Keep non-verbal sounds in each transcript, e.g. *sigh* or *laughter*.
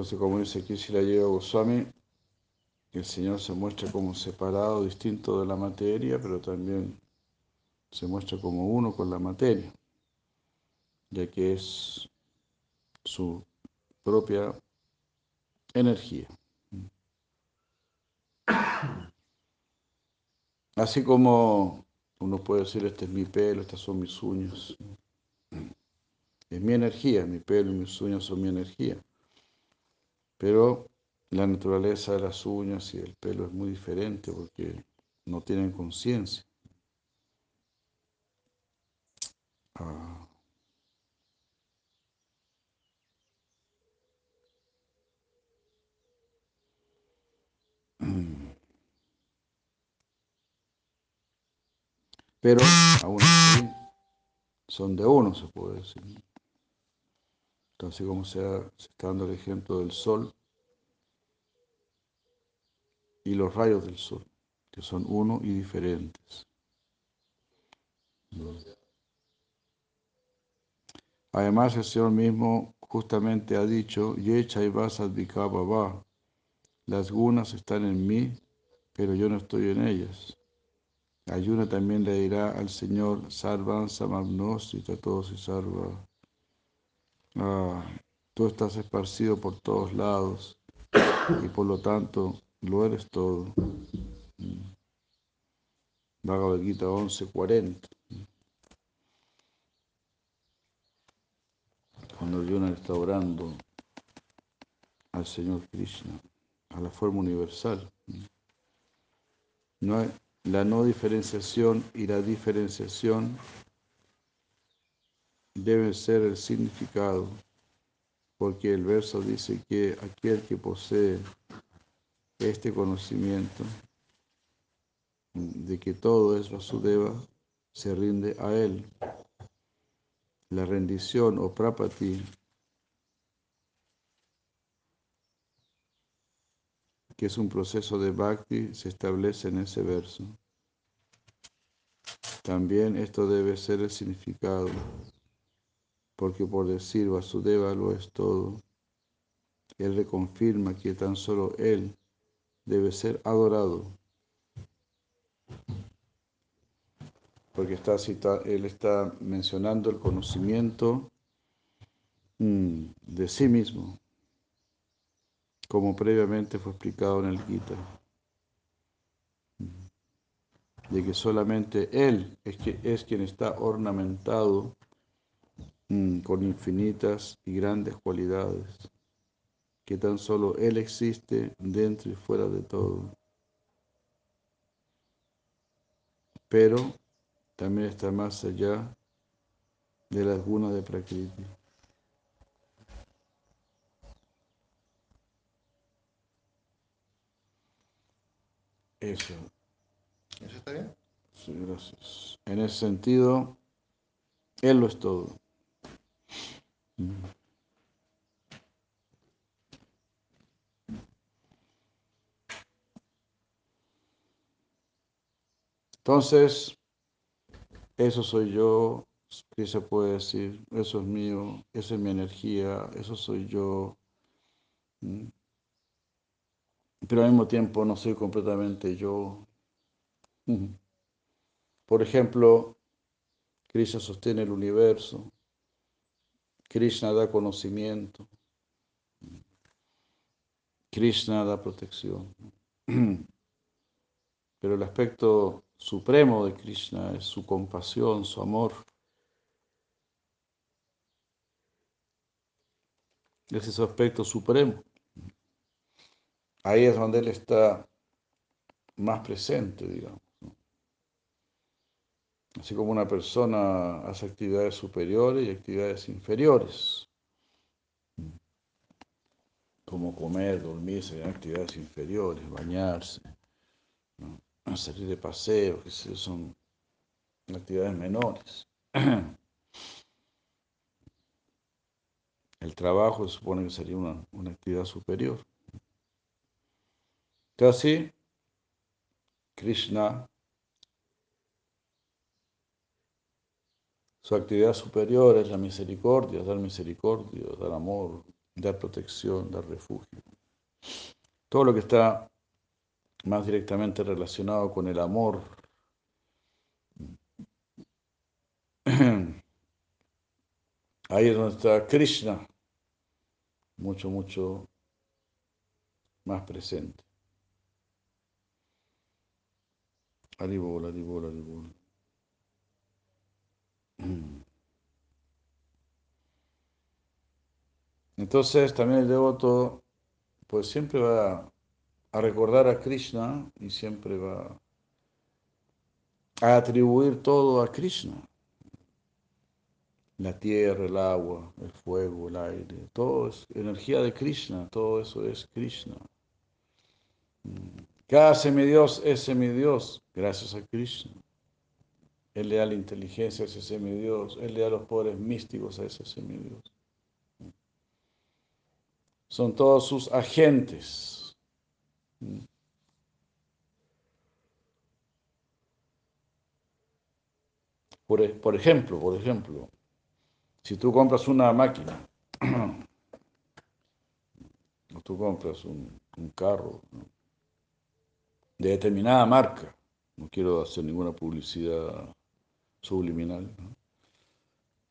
Entonces, como dice aquí Shila Yoga Goswami, el Señor se muestra como separado, distinto de la materia, pero también se muestra como uno con la materia, ya que es su propia energía. Así como uno puede decir, este es mi pelo, estas son mis uñas. Es mi energía, mi pelo y mis uñas son mi energía. Pero la naturaleza de las uñas y el pelo es muy diferente porque no tienen conciencia. Ah. *clears throat* Pero aún así son de uno, se puede decir. Entonces, como se, está dando el ejemplo del sol y los rayos del sol, que son uno y diferentes. Además, el Señor mismo justamente ha dicho, Yecha y Baba, las gunas están en mí, pero yo no estoy en ellas. Ayuna también le dirá al Señor, Sarvan Samagnosti todos y Sarva. Ah, tú estás esparcido por todos lados y por lo tanto lo eres todo. Mm. Bhagavad Gita 11:40. Cuando Arjuna está orando al Señor Krishna, a la forma universal. No la no diferenciación y la diferenciación deben ser el significado, porque el verso dice que aquel que posee este conocimiento de que todo es Vasudeva se rinde a él. La rendición o prapati que es un proceso de bhakti, se establece en ese verso. También esto debe ser el significado, porque por decir Vasudeva lo es todo, él reconfirma que tan solo él debe ser adorado. Porque está él está mencionando el conocimiento mm, de sí mismo, como previamente fue explicado en el Gita. De que solamente Él es, que, es quien está ornamentado con infinitas y grandes cualidades, que tan solo Él existe dentro y fuera de todo. Pero también está más allá de las gunas de Prakriti. Eso. ¿Eso está bien? Sí, gracias. En ese sentido, Él lo es todo. Entonces, eso soy yo, ¿qué se puede decir? Eso es mío, esa es mi energía, eso soy yo. Mm. Pero al mismo tiempo no soy completamente yo. Por ejemplo, Krishna sostiene el universo, Krishna da conocimiento, Krishna da protección. Pero el aspecto supremo de Krishna es su compasión, su amor. Ese es su aspecto supremo. Ahí es donde Él está más presente, digamos. Así como una persona hace actividades superiores y actividades inferiores. Como comer, dormir, serían actividades inferiores, bañarse, salir de paseo, que son actividades menores. El trabajo se supone que sería una, una actividad superior. Así, Krishna, su actividad superior es la misericordia, dar misericordia, dar amor, dar protección, dar refugio. Todo lo que está más directamente relacionado con el amor. *clears throat* Ahí es donde está Krishna, mucho, mucho más presente. Haribol, Haribol. Entonces también el devoto pues siempre va a recordar a Krishna y siempre va a atribuir todo a Krishna. La tierra, el agua, el fuego, el aire, todo es energía de Krishna, todo eso es Krishna. Cada semidios es semidios gracias a Krishna. Él le da la inteligencia a ese semidios, Él le da los poderes místicos a ese semidios. Son todos sus agentes. Por, e, por ejemplo, por ejemplo, si tú compras una máquina, *clears throat* o tú compras un, carro, de determinada marca. No quiero hacer ninguna publicidad subliminal.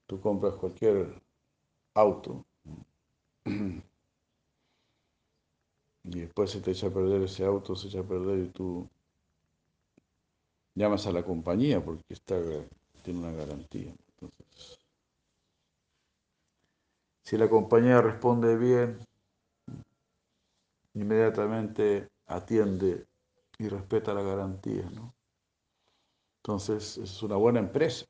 Tú compras cualquier auto y después se te echa a perder ese auto, se echa a perder y tú llamas a la compañía porque está, tiene una garantía. Si la compañía responde bien, inmediatamente atiende y respeta la garantía, ¿no? Entonces, es una buena empresa.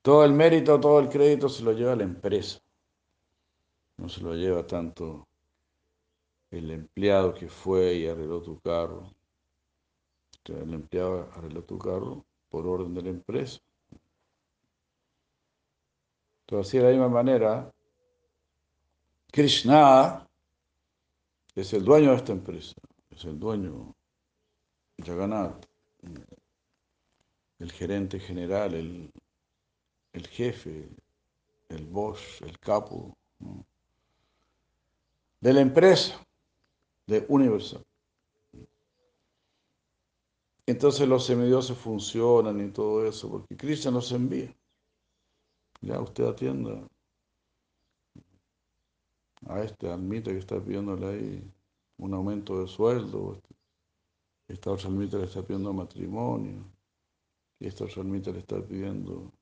Todo el mérito, todo el crédito se lo lleva la empresa. No se lo lleva tanto el empleado que fue y arregló tu carro. El empleado arregló tu carro por orden de la empresa. Entonces, así de la misma manera, Krishna es el dueño de esta empresa, es el dueño, Jagannath, el gerente general, el, el jefe, el boss, el capo ¿no? de la empresa, de Universal. Entonces los semidioses funcionan y todo eso, porque Cristo nos envía. Ya usted atienda a este almita que está pidiéndole ahí un aumento de sueldo, esta otra almita le está pidiendo matrimonio, y esta otra almita le está pidiendo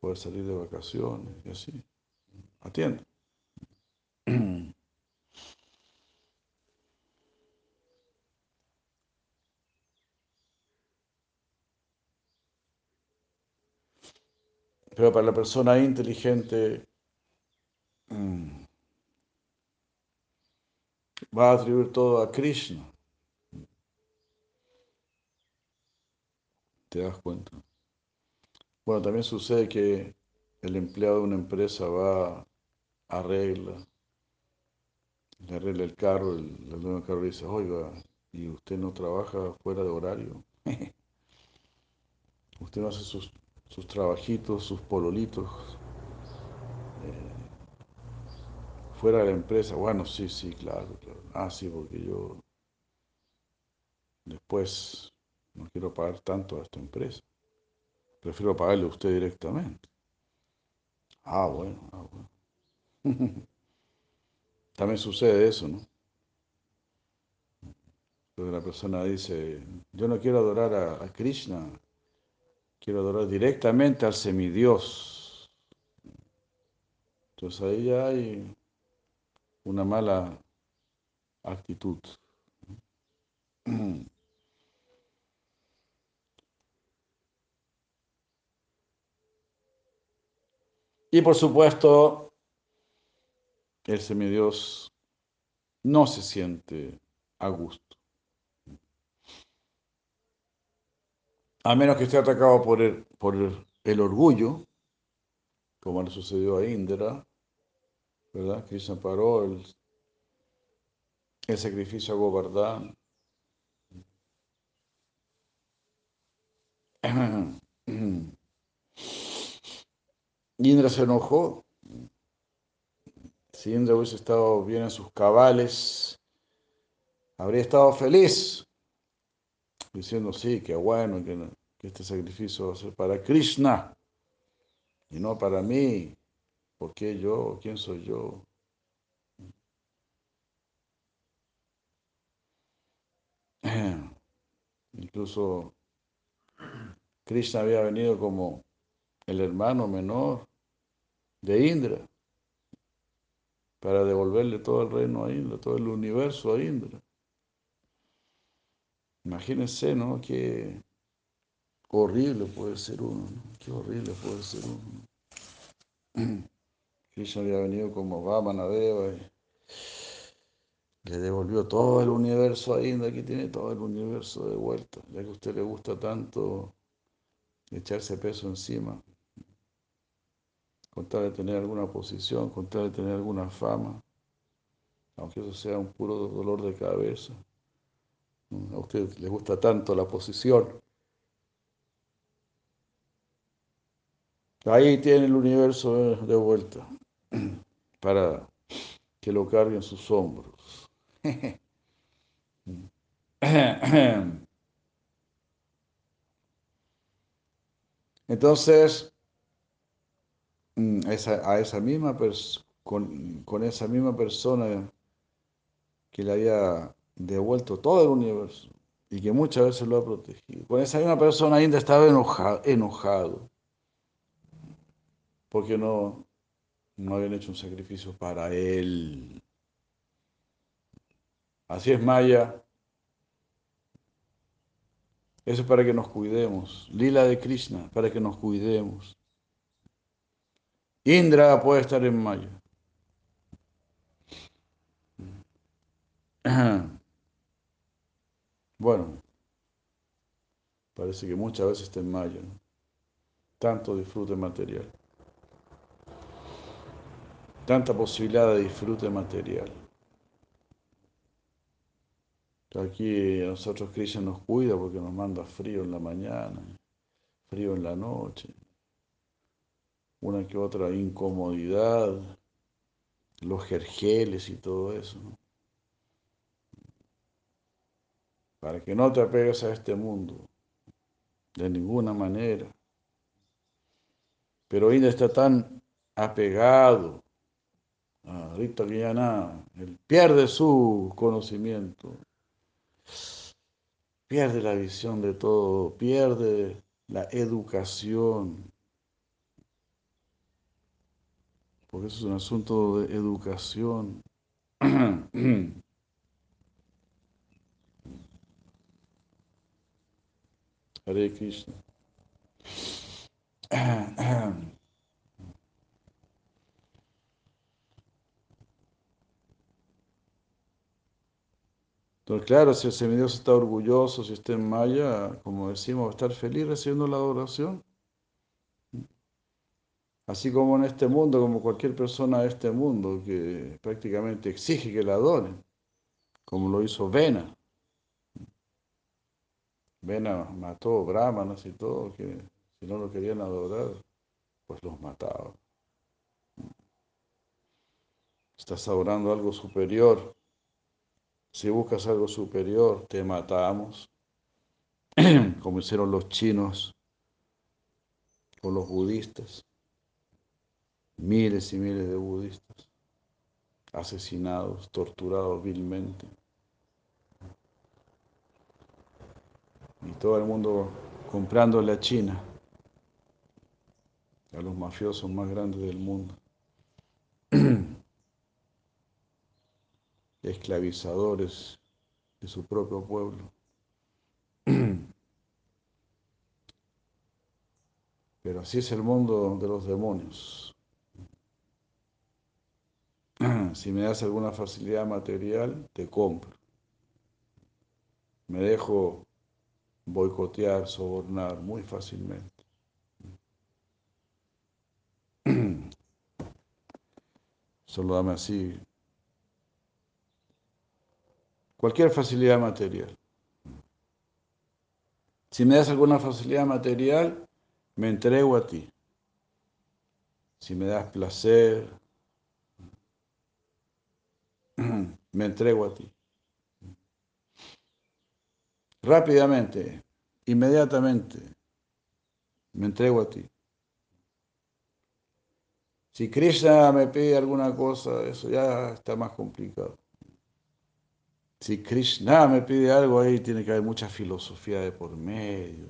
poder salir de vacaciones, y así. Atienda. *clears throat* Pero para la persona inteligente, mm, va a atribuir todo a Krishna. ¿Te das cuenta? Bueno, también sucede que el empleado de una empresa va, arregla, le arregla el carro, el, el dueño del carro dice, oiga, ¿y usted no trabaja fuera de horario? *laughs* usted no hace sus, sus trabajitos, sus pololitos. Eh, fuera de la empresa, bueno, sí, sí, claro, claro. Ah, sí, porque yo después no quiero pagar tanto a esta empresa. Prefiero pagarle a usted directamente. Ah, bueno, ah, bueno. *laughs* También sucede eso, ¿no? Donde la persona dice, yo no quiero adorar a, a Krishna, quiero adorar directamente al semidios. Entonces ahí ya hay una mala actitud. *clears throat* Y por supuesto, el semidios no se siente a gusto. A menos que esté atacado por el, por el, orgullo, como le sucedió a Indra, ¿verdad? Krishna paró el, el sacrificio a Govardhan. *clears throat* Indra se enojó. Si Indra hubiese estado bien en sus cabales, habría estado feliz, diciendo sí, qué bueno que, este sacrificio va a ser para Krishna y no para mí. ¿Por qué yo? ¿Quién soy yo? *clears throat* Incluso Krishna había venido como el hermano menor de Indra para devolverle todo el reino a Indra, todo el universo a Indra. Imagínense, ¿no? Qué horrible puede ser uno, ¿no? Qué horrible puede ser uno. *clears throat* Krishna había venido como Vamanadeva y le devolvió todo el universo a Indra, aquí tiene todo el universo de vuelta, ya que a usted le gusta tanto echarse peso encima, con tal de tener alguna posición, con tal de tener alguna fama, aunque eso sea un puro dolor de cabeza. A usted le gusta tanto la posición. Ahí tiene el universo de vuelta *clears throat* para que lo cargue en sus hombros. *clears throat* Entonces, esa, a esa misma con, con esa misma persona que le había devuelto todo el universo y que muchas veces lo ha protegido, con esa misma persona ainda estaba enojado, enojado porque no, no habían hecho un sacrificio para él. Así es Maya. Eso es para que nos cuidemos. Lila de Krishna, para que nos cuidemos. Indra puede estar en Maya. *clears throat* Bueno, parece que muchas veces está en Maya. ¿no? Tanto disfrute material. Tanta posibilidad de disfrute material. Aquí a nosotros Krishna nos cuida porque nos manda frío en la mañana, frío en la noche, una que otra incomodidad, los jergeles y todo eso. Para que no te apegues a este mundo, de ninguna manera. Pero Inda está tan apegado a Rita Guiana, él pierde su conocimiento pierde la visión de todo, pierde la educación. Porque eso es un asunto de educación. *clears throat* Hare Krishna. *clears throat* Entonces, claro, si el semidios está orgulloso, si está en Maya, como decimos, va a estar feliz recibiendo la adoración. Así como en este mundo, como cualquier persona de este mundo que prácticamente exige que la adoren, como lo hizo Vena. Vena mató brahmanas y todo, que si no lo querían adorar, pues los mataba. Estás adorando algo superior. Si buscas algo superior, te matamos, *clears throat* como hicieron los chinos o los budistas. Miles y miles de budistas asesinados, torturados vilmente. Y todo el mundo comprándole a China, a los mafiosos más grandes del mundo. *clears throat* esclavizadores de su propio pueblo. *clears throat* Pero así es el mundo de los demonios. *clears throat* si me das alguna facilidad material, te compro. Me dejo boicotear, sobornar muy fácilmente. *clears throat* Solo dame así. Cualquier facilidad material. Si me das alguna facilidad material, me entrego a ti. Si me das placer, me entrego a ti. Rápidamente, inmediatamente, me entrego a ti. Si Krishna me pide alguna cosa, eso ya está más complicado. Si Krishna me pide algo, ahí tiene que haber mucha filosofía de por medio,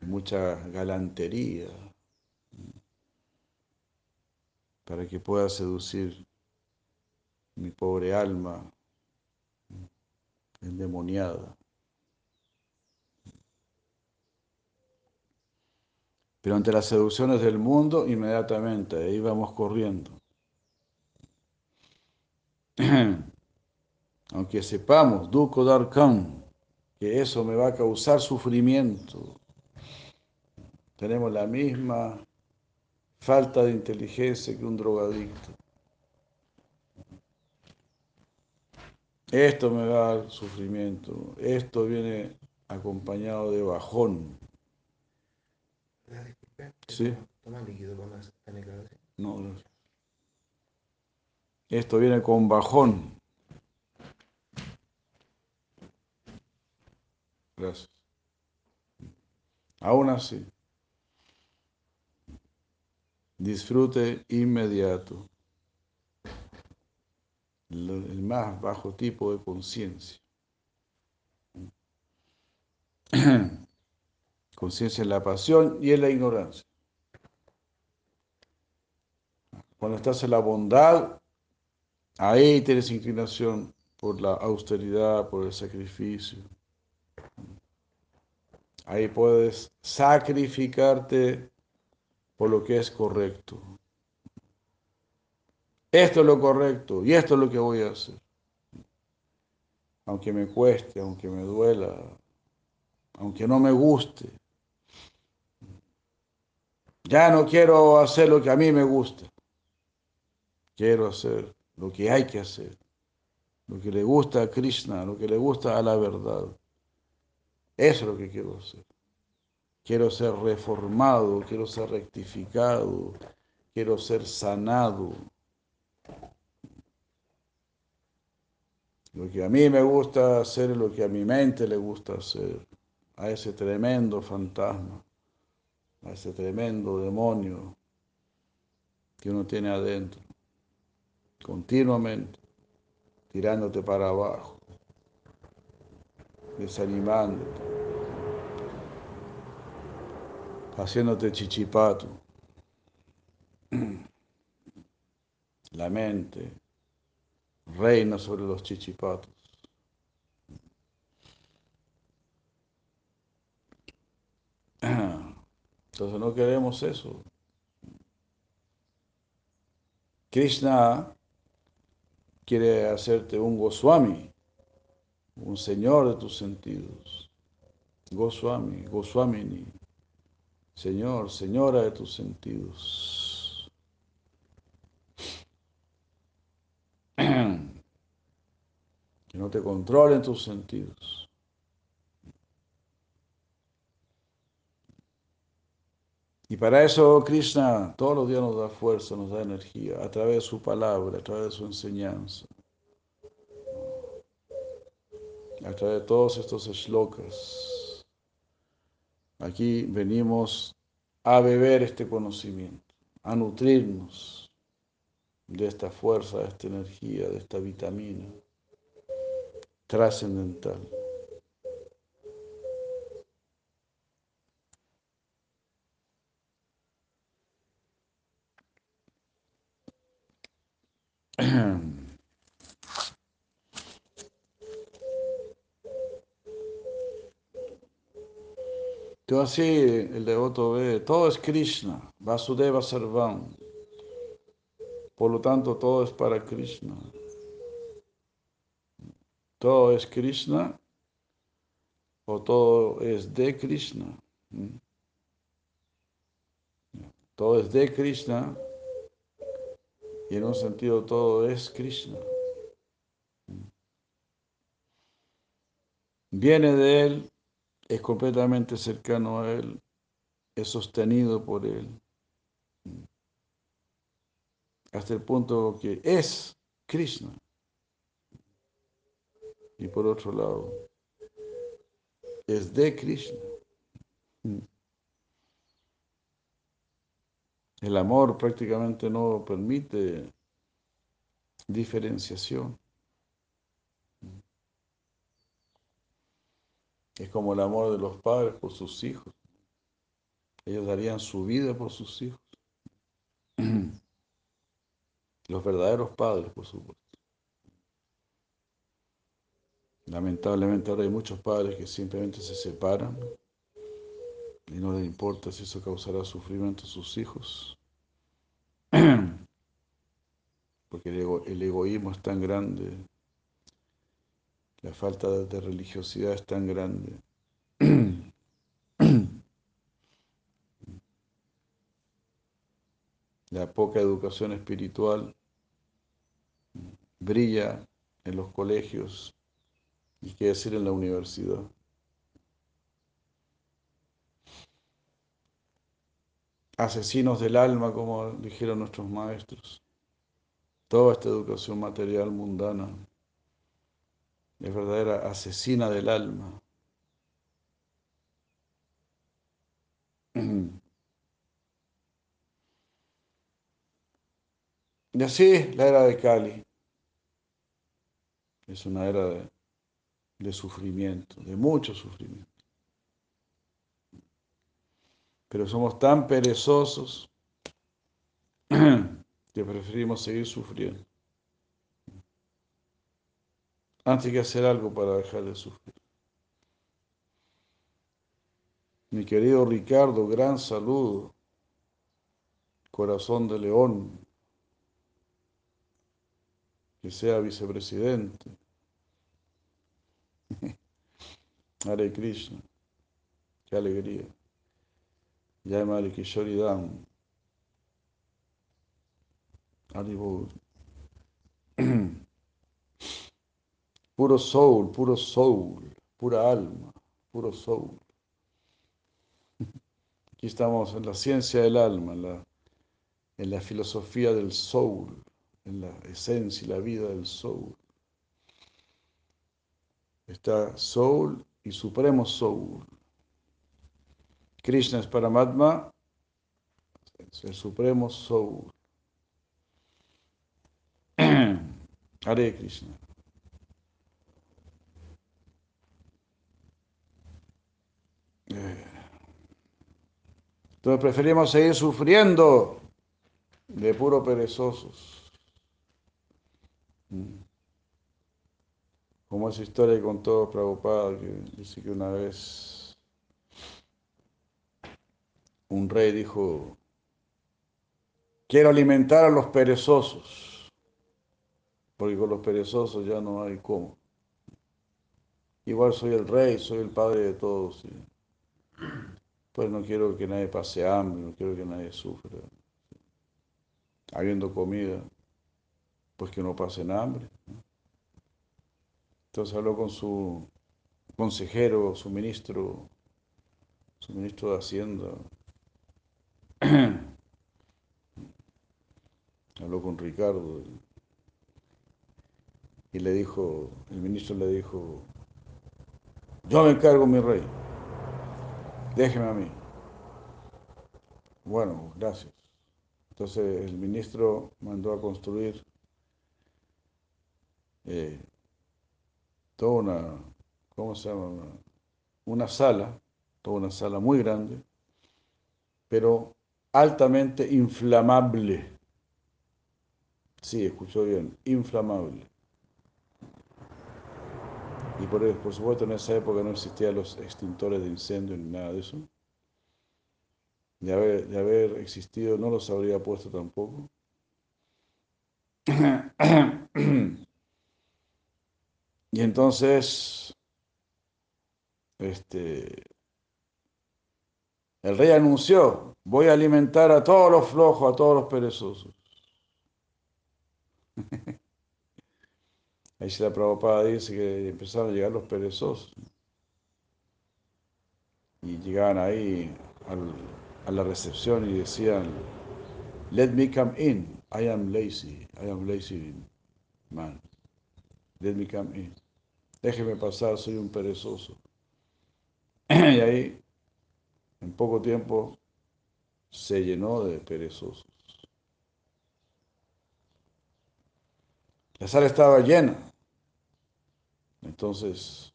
mucha galantería, para que pueda seducir mi pobre alma endemoniada. Pero ante las seducciones del mundo, inmediatamente, ahí vamos corriendo. *clears throat* Aunque sepamos, Duko Darkan, que eso me va a causar sufrimiento, tenemos la misma falta de inteligencia que un drogadicto. Esto me va a dar sufrimiento, esto viene acompañado de bajón. Sí. No, gracias. Esto viene con bajón. Gracias. Aún así, disfrute inmediato, el más bajo tipo de conciencia. *clears throat* Conciencia en la pasión y en la ignorancia. Cuando estás en la bondad, ahí tienes inclinación por la austeridad, por el sacrificio. Ahí puedes sacrificarte por lo que es correcto. Esto es lo correcto y esto es lo que voy a hacer. Aunque me cueste, aunque me duela, aunque no me guste. Ya no quiero hacer lo que a mí me gusta. Quiero hacer lo que hay que hacer. Lo que le gusta a Krishna, lo que le gusta a la verdad. Eso es lo que quiero hacer. Quiero ser reformado, quiero ser rectificado, quiero ser sanado. Lo que a mí me gusta hacer es lo que a mi mente le gusta hacer. A ese tremendo fantasma, a ese tremendo demonio que uno tiene adentro, continuamente, tirándote para abajo, desanimándote, haciéndote chichipato. *clears throat* La mente reina sobre los chichipatos. *clears throat* Entonces no queremos eso. Krishna quiere hacerte un Goswami, un señor de tus sentidos. Goswami, Goswamini, señor, señora de tus sentidos. Que no te controlen tus sentidos. Y para eso Krishna todos los días nos da fuerza, nos da energía, a través de su palabra, a través de su enseñanza, a través de todos estos shlokas. Aquí venimos a beber este conocimiento, a nutrirnos de esta fuerza, de esta energía, de esta vitamina trascendental. *clears throat* Entonces así el devoto ve, todo es Krishna, Vasudeva Sarvam. Por lo tanto, todo es para Krishna. Todo es Krishna o todo es de Krishna. Todo es de Krishna y en un sentido todo es Krishna. Viene de Él, es completamente cercano a Él, es sostenido por Él. Hasta el punto que es Krishna. Y por otro lado, es de Krishna. El amor prácticamente no permite diferenciación. Es como el amor de los padres por sus hijos. Ellos darían su vida por sus hijos. *clears throat* Los verdaderos padres, por supuesto. Lamentablemente ahora hay muchos padres que simplemente se separan y no les importa si eso causará sufrimiento a sus hijos. *clears throat* Porque el, egoísmo es tan grande, la falta de religiosidad es tan grande. *clears throat* La poca educación espiritual brilla en los colegios y qué decir en la universidad. Asesinos del alma, como dijeron nuestros maestros. Toda esta educación material mundana es verdadera asesina del alma. *clears throat* Y así la era de Cali. Es una era de de sufrimiento, de mucho sufrimiento. Pero somos tan perezosos *clears throat* que preferimos seguir sufriendo antes que hacer algo para dejar de sufrir. Mi querido Ricardo, gran saludo, corazón de león, que sea vicepresidente. *laughs* Hare Krishna. Qué alegría. Jai Mari Kishori Dam. Puro soul, puro soul, pura alma, puro soul. *laughs* Aquí estamos en la ciencia del alma, en la, en la filosofía del soul, en la esencia y la vida del soul. Está Soul y Supremo Soul. Krishna es Paramatma, es el Supremo Soul. *clears throat* Hare Krishna. Eh. Entonces preferimos seguir sufriendo de puro perezosos. Mm. Como esa historia que contó Prabhupada, que dice que una vez un rey dijo, quiero alimentar a los perezosos, porque con los perezosos ya no hay cómo. Igual soy el rey, soy el padre de todos. Pues no quiero que nadie pase hambre, no quiero que nadie sufra. Habiendo comida, pues que no pasen hambre. Entonces habló con su consejero, su ministro, su ministro de Hacienda. *clears throat* habló con Ricardo y le dijo, el ministro le dijo, yo me encargo, mi rey, déjeme a mí. Bueno, gracias. Entonces el ministro mandó a construir eh, toda una, ¿cómo se llama? Una, sala, toda una sala muy grande, pero altamente inflamable. Sí, escuchó bien, inflamable. Y por, por, supuesto en esa época no existían los extintores de incendio ni nada de eso. De haber, de haber existido no los habría puesto tampoco. *clears throat* y entonces, este, el rey anunció, voy a alimentar a todos los flojos, a todos los perezosos. *laughs* Ahí se la Prabhupada dice que empezaron a llegar los perezosos. Y llegaban ahí a la recepción y decían, let me come in, I am lazy, I am lazy man. In. Déjeme pasar, soy un perezoso. *clears throat* y ahí, en poco tiempo, se llenó de perezosos. La sala estaba llena. Entonces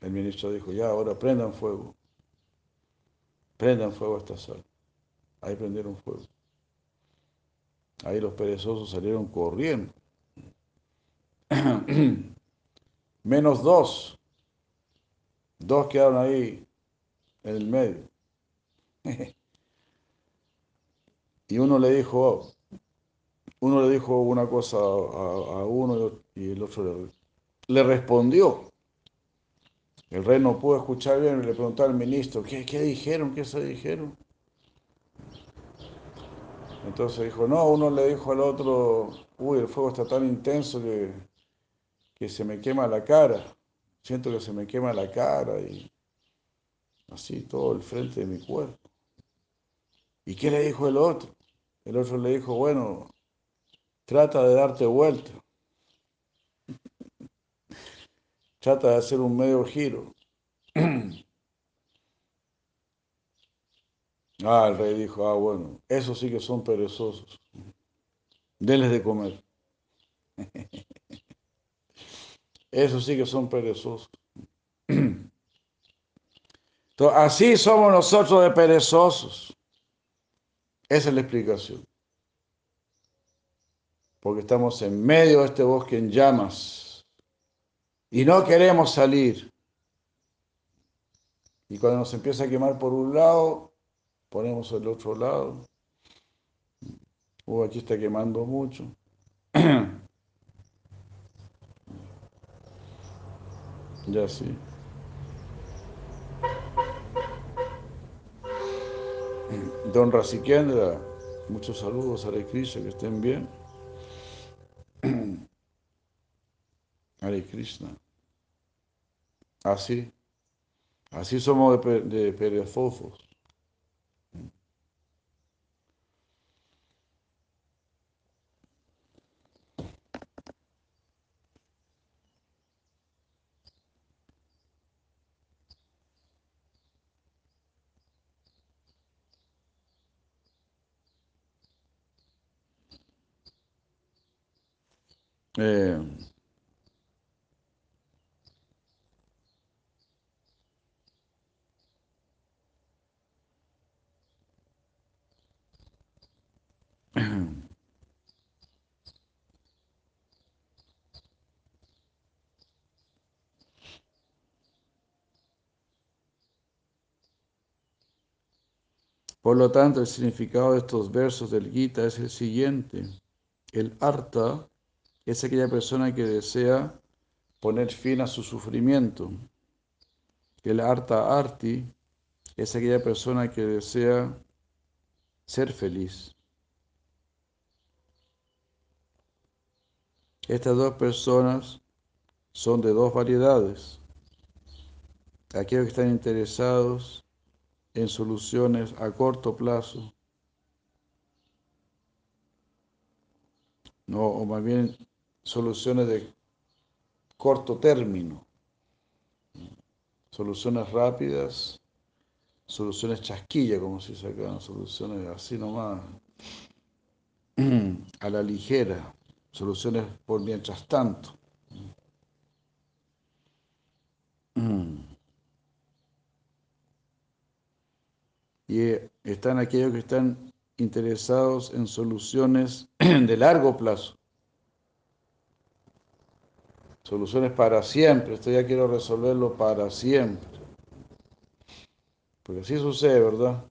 el ministro dijo, ya, ahora prendan fuego. Prendan fuego a esta sala. Ahí prendieron fuego. Ahí los perezosos salieron corriendo. *clears throat* Menos dos. Dos quedaron ahí en el medio. *laughs* y uno le dijo, uno le dijo una cosa a, uno y el otro le, le, respondió. El rey no pudo escuchar bien y le preguntó al ministro, ¿qué, qué dijeron? ¿Qué se dijeron? Entonces dijo, no, uno le dijo al otro, uy, el fuego está tan intenso que, que se me quema la cara. Siento que se me quema la cara y así todo el frente de mi cuerpo. ¿Y qué le dijo el otro? El otro le dijo, bueno, trata de darte vuelta. *laughs* trata de hacer un medio giro. *clears throat* ah, el rey dijo, ah, bueno, esos sí que son perezosos. Denles de comer. *laughs* esos sí que son perezosos. *clears throat* Así somos nosotros de perezosos. Esa es la explicación porque estamos en medio de este bosque en llamas y no queremos salir. Y cuando nos empieza a quemar por un lado, ponemos el otro lado. Uh, aquí está quemando mucho. *clears throat* ya sí. Don Rasiquendra, muchos saludos a la Krishna, que estén bien. Hare Krishna. Así, así somos de, de. Eh, *clears throat* Por lo tanto, el significado de estos versos del Gita es el siguiente. El arta es aquella persona que desea poner fin a su sufrimiento. El arta arti es aquella persona que desea ser feliz. Estas dos personas son de dos variedades. Aquellos que están interesados en soluciones a corto plazo, no, o más bien soluciones de corto término, soluciones rápidas, soluciones chasquilla, como se dice soluciones así nomás, *clears throat* a la ligera, soluciones por mientras tanto. *clears throat* Y están aquellos que están interesados en soluciones *clears throat* de largo plazo. Soluciones para siempre. Esto ya quiero resolverlo para siempre. Porque así sucede, ¿verdad?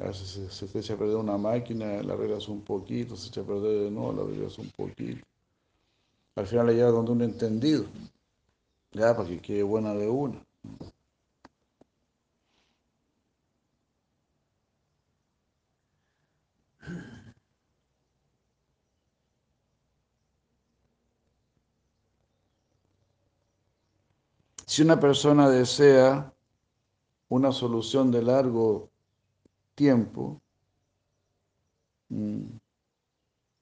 A se, te echa a perder una máquina, la arreglas un poquito, se echa a perder de nuevo, la arreglas un poquito. Al final le llega donde un entendido, ya, para que quede buena de una. Si una persona desea una solución de largo tiempo, mm,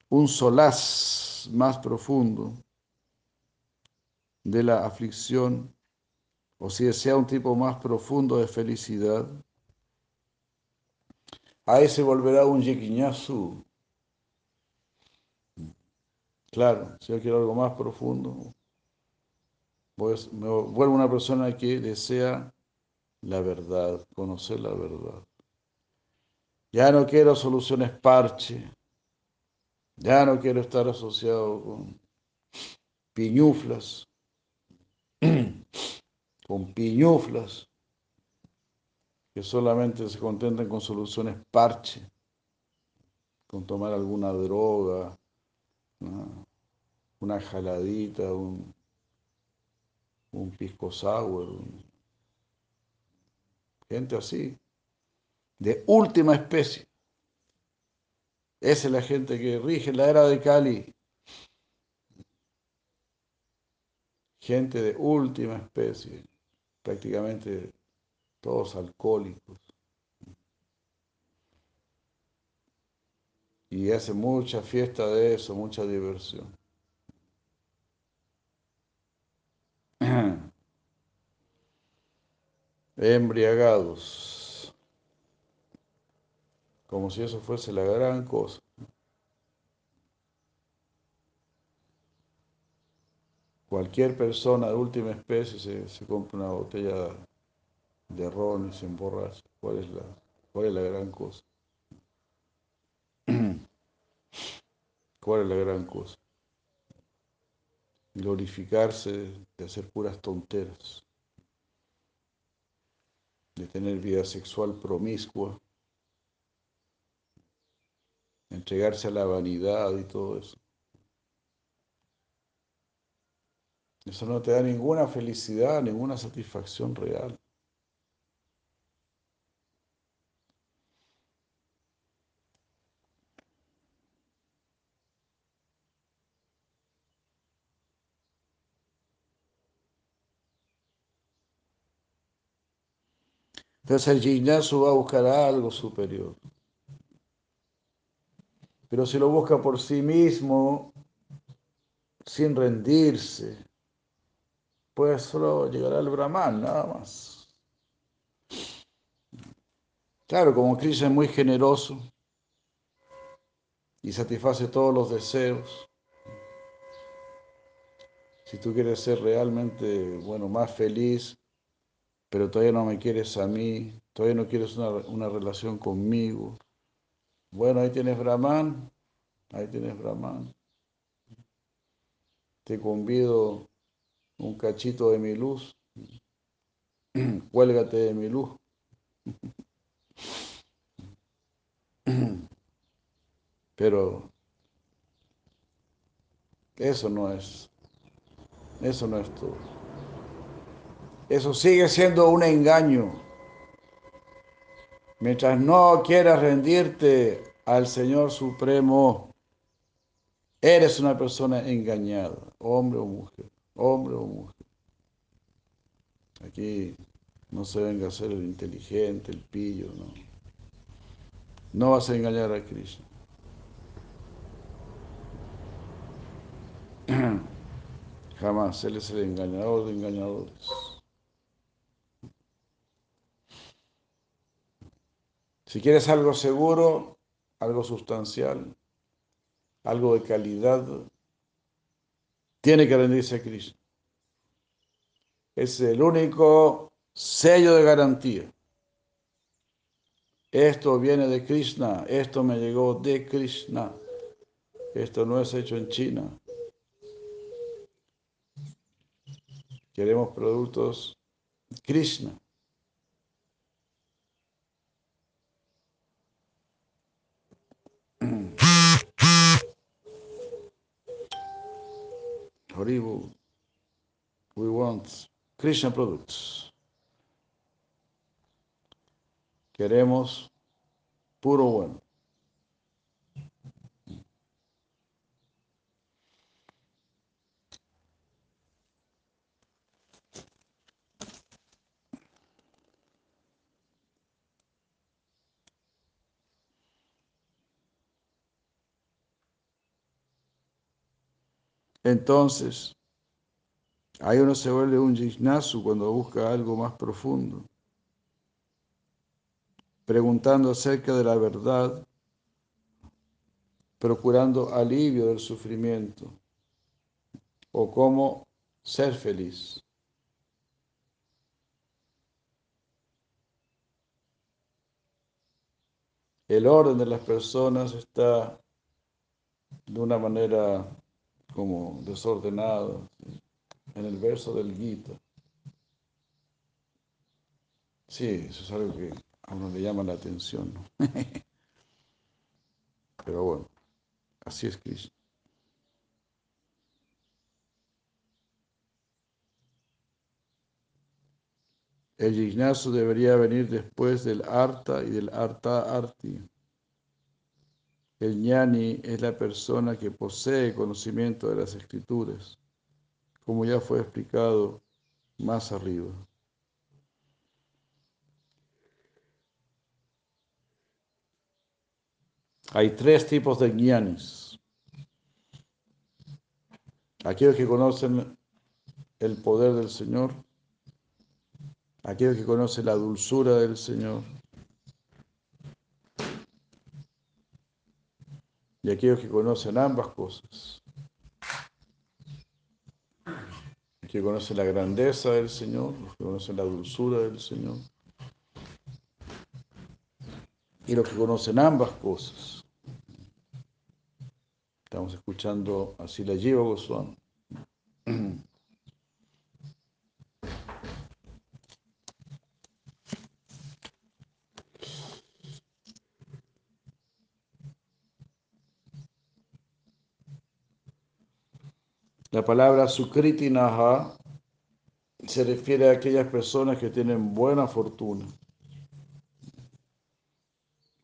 un solaz más profundo de la aflicción, o si desea un tipo más profundo de felicidad, ahí se volverá un yequiñazú. Claro, si yo quiero algo más profundo, me vuelvo una persona que desea la verdad, conocer la verdad. Ya no quiero soluciones parche, ya no quiero estar asociado con piñuflas, *clears throat* con piñuflas que solamente se contentan con soluciones parche, con tomar alguna droga, una jaladita, un, un pisco sour, gente así, de última especie. Esa es la gente que rige la era de Cali. Gente de última especie, prácticamente todos alcohólicos. Y hace mucha fiesta de eso, mucha diversión. Embriagados. Como si eso fuese la gran cosa. Cualquier persona de última especie se, compra una botella de ron y se emborracha. ¿Cuál es la, cuál es la gran cosa? *clears throat* ¿Cuál es la gran cosa? Glorificarse de hacer puras tonteras, de tener vida sexual promiscua, entregarse a la vanidad y todo eso. Eso no te da ninguna felicidad, ninguna satisfacción real. Entonces el gimnasio va a buscar algo superior. Pero si lo busca por sí mismo, sin rendirse, pues solo llegará al Brahman, nada más. Claro, como Krishna es muy generoso y satisface todos los deseos, si tú quieres ser realmente, bueno, más feliz, pero todavía no me quieres a mí, todavía no quieres una, una relación conmigo, bueno, ahí tienes Brahman, ahí tienes Brahman. Te convido un cachito de mi luz, *clears throat* cuélgate de mi luz. *clears throat* Pero eso no es, eso no es todo. Eso sigue siendo un engaño. Mientras no quieras rendirte al Señor Supremo, eres una persona engañada, hombre o mujer, hombre o mujer. Aquí no se venga a ser el inteligente, el pillo, no. No vas a engañar a Krishna. *clears throat* Jamás, Él es el engañador de engañadores. Si quieres algo seguro, algo sustancial, algo de calidad, tiene que rendirse a Krishna. Es el único sello de garantía. Esto viene de Krishna, esto me llegó de Krishna, esto no es hecho en China. Queremos productos Krishna. Haribo, we want Krishna products. Queremos puro bueno. Entonces, ahí uno se vuelve un jignasu cuando busca algo más profundo, preguntando acerca de la verdad, procurando alivio del sufrimiento o cómo ser feliz. El orden de las personas está de una manera como desordenado en el verso del Gita. Sí, eso es algo que a uno le llama la atención. ¿no? *laughs* Pero bueno, así es Krishna. El gimnasio debería venir después del arta y del arta arti. El ñani es la persona que posee conocimiento de las escrituras, como ya fue explicado más arriba. Hay tres tipos de ñanis. Aquellos que conocen el poder del Señor, aquellos que conocen la dulzura del Señor, y aquellos que conocen ambas cosas, que conocen la grandeza del Señor, los que conocen la dulzura del Señor, y los que conocen ambas cosas. Estamos escuchando así la Jiva Goswami. La palabra Sukriti Naha se refiere a aquellas personas que tienen buena fortuna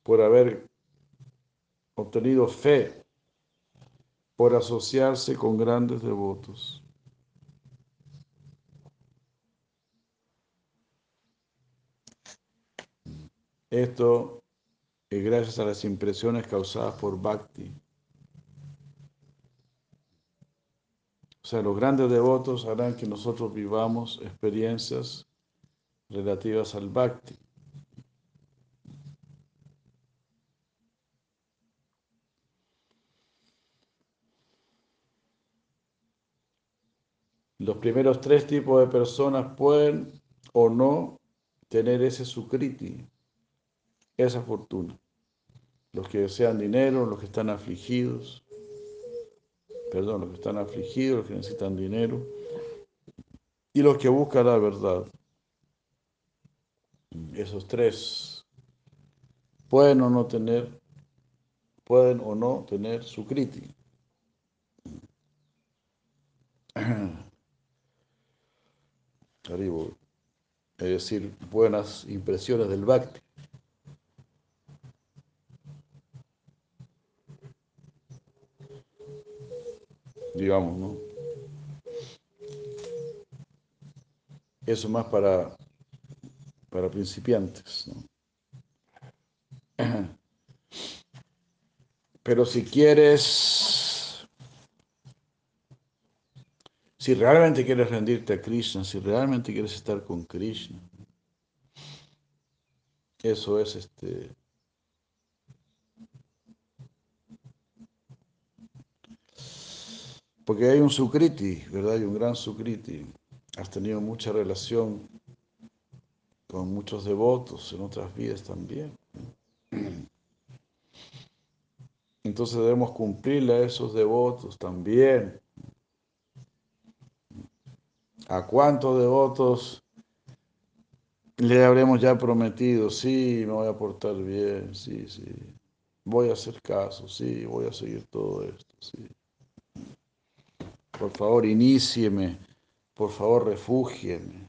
por haber obtenido fe, por asociarse con grandes devotos. Esto es gracias a las impresiones causadas por Bhakti. Sea, los grandes devotos harán que nosotros vivamos experiencias relativas al Bhakti. Los primeros tres tipos de personas pueden o no tener ese sukriti, esa fortuna. Los que desean dinero, los que están afligidos, perdón, los que están afligidos, los que necesitan dinero, y los que buscan la verdad. Esos tres pueden o no tener, pueden o no tener su kriti. *clears throat* Es decir, buenas impresiones del Bhakti. Digamos, ¿no? Eso más para, para principiantes, ¿no? *clears throat* Pero si quieres, si realmente quieres rendirte a Krishna, si realmente quieres estar con Krishna, eso es este Porque hay un sukriti, ¿verdad? Hay un gran sukriti. Has tenido mucha relación con muchos devotos en otras vidas también. Entonces debemos cumplirle a esos devotos también. ¿A cuántos devotos le habremos ya prometido? Sí, me voy a portar bien, sí, sí. Voy a hacer caso, sí, voy a seguir todo esto, sí. Por favor, inícieme. Por favor, refúgieme.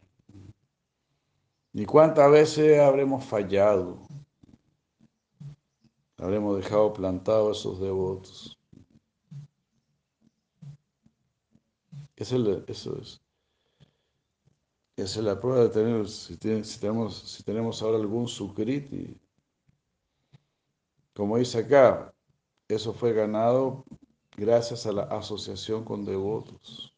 ¿Y cuántas veces habremos fallado? Habremos dejado plantados esos devotos. Es eso es. Esa es la prueba de tener, si, tenemos, si tenemos ahora algún sukriti. Como dice acá, eso fue ganado gracias a la asociación con devotos.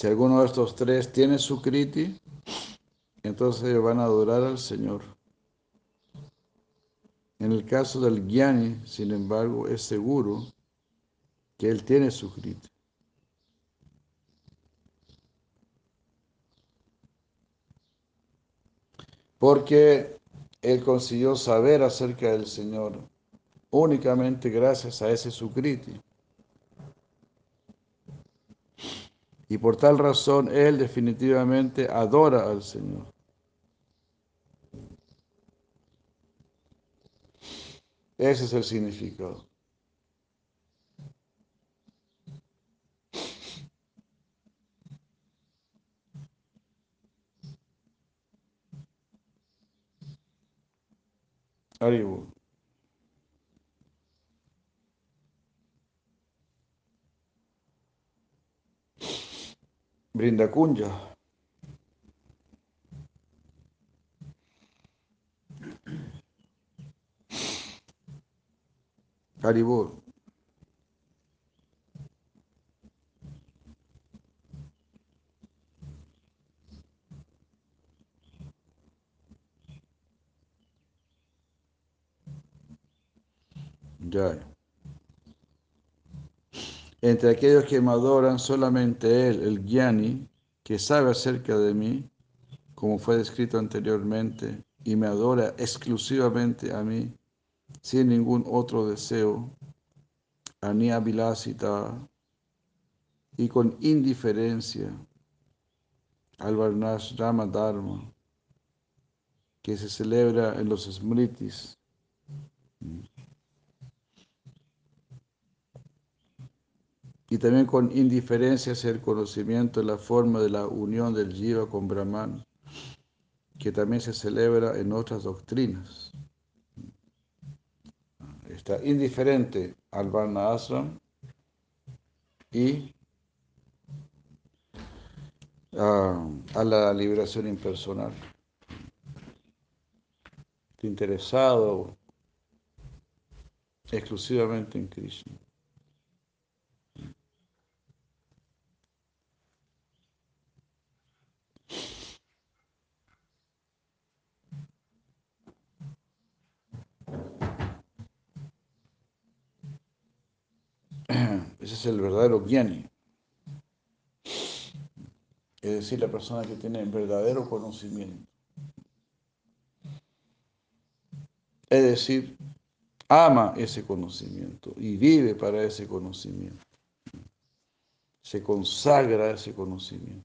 Si alguno de estos tres tiene su kriti, entonces van a adorar al Señor. En el caso del Gyani, sin embargo, es seguro que él tiene su kriti. Porque él consiguió saber acerca del Señor únicamente gracias a ese sukriti. Y por tal razón él definitivamente adora al Señor. Ese es el significado. Haribo. Brinda Kunja. Haribol. Ya. Entre aquellos que me adoran, solamente Él, el Gyani, que sabe acerca de mí, como fue descrito anteriormente, y me adora exclusivamente a mí, sin ningún otro deseo, Ania Vilasita, y con indiferencia al Varnash Rama Dharma, que se celebra en los Smritis. Y también con indiferencia hacia el conocimiento de la forma de la unión del Jiva con Brahman, que también se celebra en otras doctrinas. Está indiferente al Varna Ashram y a, a la liberación impersonal. Está interesado exclusivamente en Krishna. *clears throat* Ese es el verdadero Gyani. Es decir, la persona que tiene verdadero conocimiento. Es decir, ama ese conocimiento y vive para ese conocimiento. Se consagra a ese conocimiento.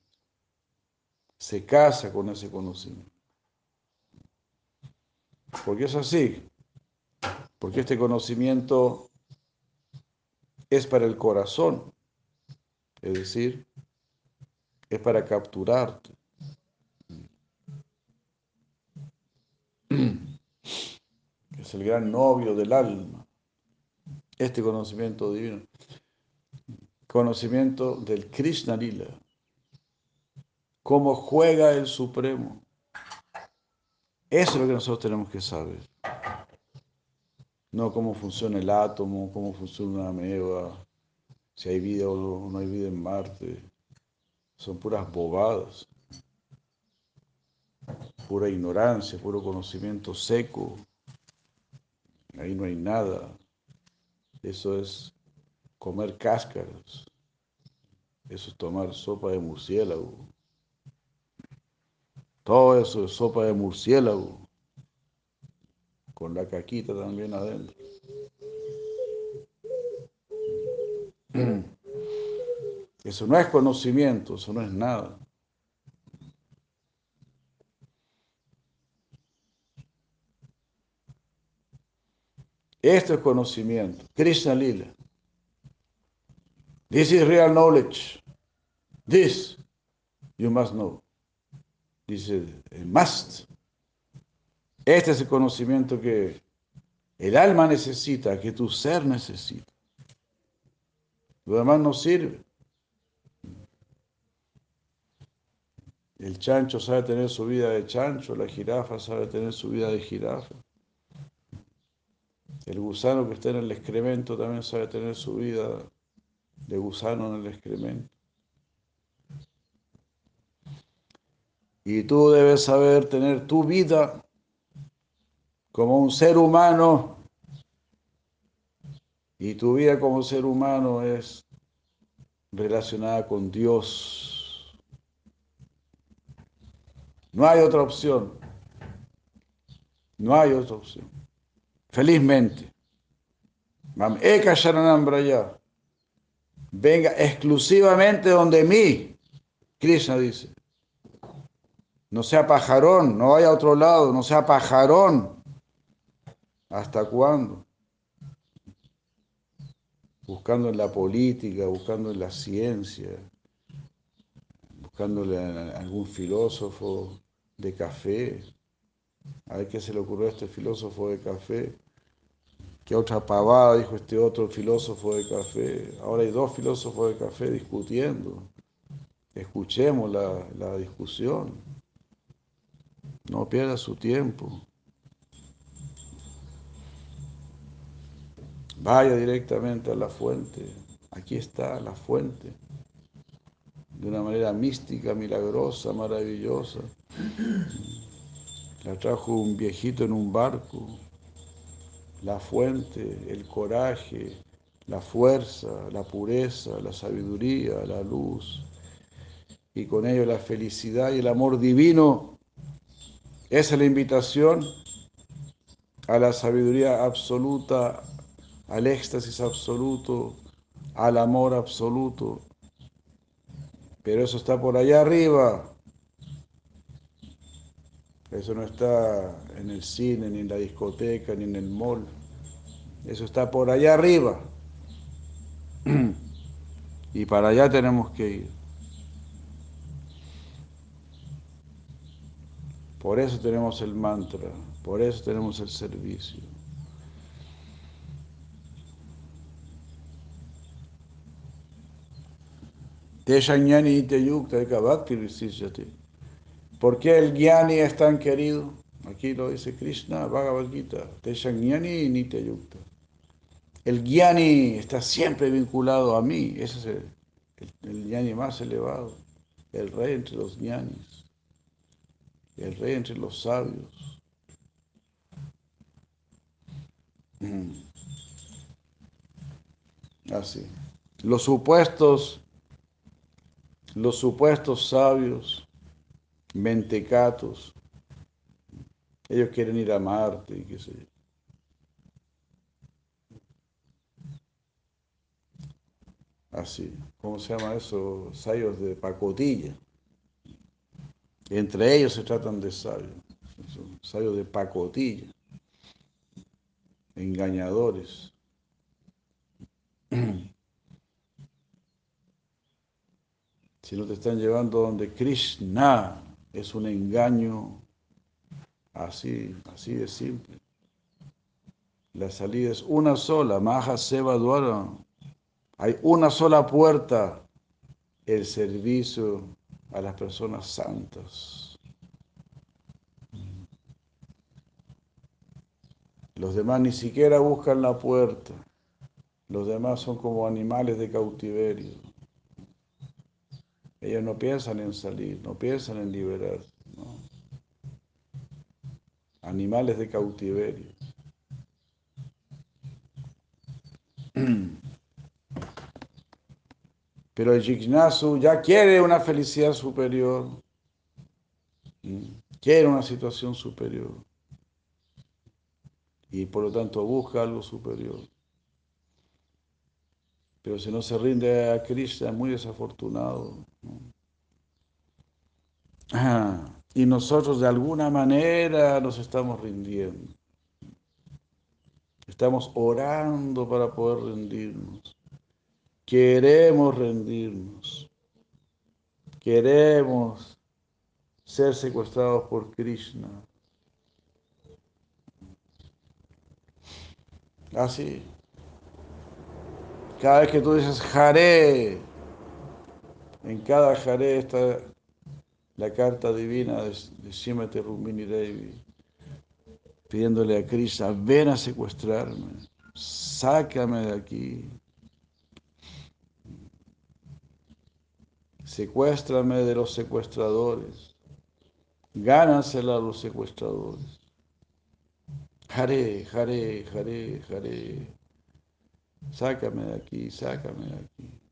Se casa con ese conocimiento. Porque es así. Porque este conocimiento es para el corazón, es decir, es para capturarte. *clears throat* Es el gran novio del alma, este conocimiento divino, conocimiento del Krishna Lila, cómo juega el Supremo. Eso es lo que nosotros tenemos que saber. No cómo funciona el átomo, cómo funciona una ameba, si hay vida o no, hay vida en Marte. Son puras bobadas. pura ignorancia, puro conocimiento seco. Ahí no hay nada. Eso es comer cáscaras. Eso es tomar sopa de murciélago. Todo eso es sopa de murciélago. Con la caquita también adentro. *clears throat* Eso no es conocimiento, eso no es nada. Esto es conocimiento. Krishna Lila. This is real knowledge. This you must know. Dice, must. Este es el conocimiento que el alma necesita, que tu ser necesita. Lo demás no sirve. El chancho sabe tener su vida de chancho, la jirafa sabe tener su vida de jirafa. El gusano que está en el excremento también sabe tener su vida de gusano en el excremento. Y tú debes saber tener tu vida como un ser humano. Y tu vida como ser humano es relacionada con Dios. No hay otra opción. No hay otra opción. Felizmente. Braya. Venga exclusivamente donde mí. Krishna dice. No sea pajarón, no vaya a otro lado, no sea pajarón. ¿Hasta cuándo? Buscando en la política, buscando en la ciencia, buscándole a algún filósofo de café. A ver qué se le ocurrió a este filósofo de café. ¿Qué otra pavada dijo este otro filósofo de café? Ahora hay dos filósofos de café discutiendo. Escuchemos la, la discusión. No pierda su tiempo. Vaya directamente a la fuente. Aquí está la fuente. De una manera mística, milagrosa, maravillosa. La trajo un viejito en un barco la fuente, el coraje, la fuerza, la pureza, la sabiduría, la luz, y con ello la felicidad y el amor divino. Esa es la invitación a la sabiduría absoluta, al éxtasis absoluto, al amor absoluto. Pero eso está por allá arriba. Eso no está en el cine, ni en la discoteca, ni en el mall. Eso está por allá arriba. *clears throat* Y para allá tenemos que ir. Por eso tenemos el mantra, por eso tenemos el servicio. ¿Por qué el Gyani es tan querido? Aquí lo dice Krishna, Bhagavad Gita, Teshanyani Nityayukta. El Gyani está siempre vinculado a mí, ese es el, el, más elevado, el rey entre los Gyanis, el rey entre los sabios. Así. Los supuestos, los supuestos sabios mentecatos. Ellos quieren ir a Marte y qué sé yo. Así, ¿cómo se llama eso? Sayos de pacotilla. Entre ellos se tratan de sabios. Sayos de pacotilla. Engañadores. Si no te están llevando donde Krishna, es un engaño así, así de simple. La salida es una sola, Maha Seva Dwara. Hay una sola puerta, el servicio a las personas santas. Los demás ni siquiera buscan la puerta. Los demás son como animales de cautiverio. Ellos no piensan en salir, no piensan en liberarse. animales de cautiverio. *clears throat* Pero el Jignasu ya quiere una felicidad superior, quiere una situación superior y por lo tanto busca algo superior. Pero si no se rinde a Krishna es muy desafortunado. Y nosotros de alguna manera nos estamos rindiendo. Estamos orando para poder rendirnos. Queremos rendirnos. Queremos ser secuestrados por Krishna. Así. Cada vez que tú dices Jare, en cada Jare está la carta divina de, de Shimate Rumini Devi, pidiéndole a Krishna, ven a secuestrarme, sácame de aquí. Secuéstrame de los secuestradores. Gánasela a los secuestradores. Jare, jare, jare, jare. Sácame de aquí, sácame de aquí.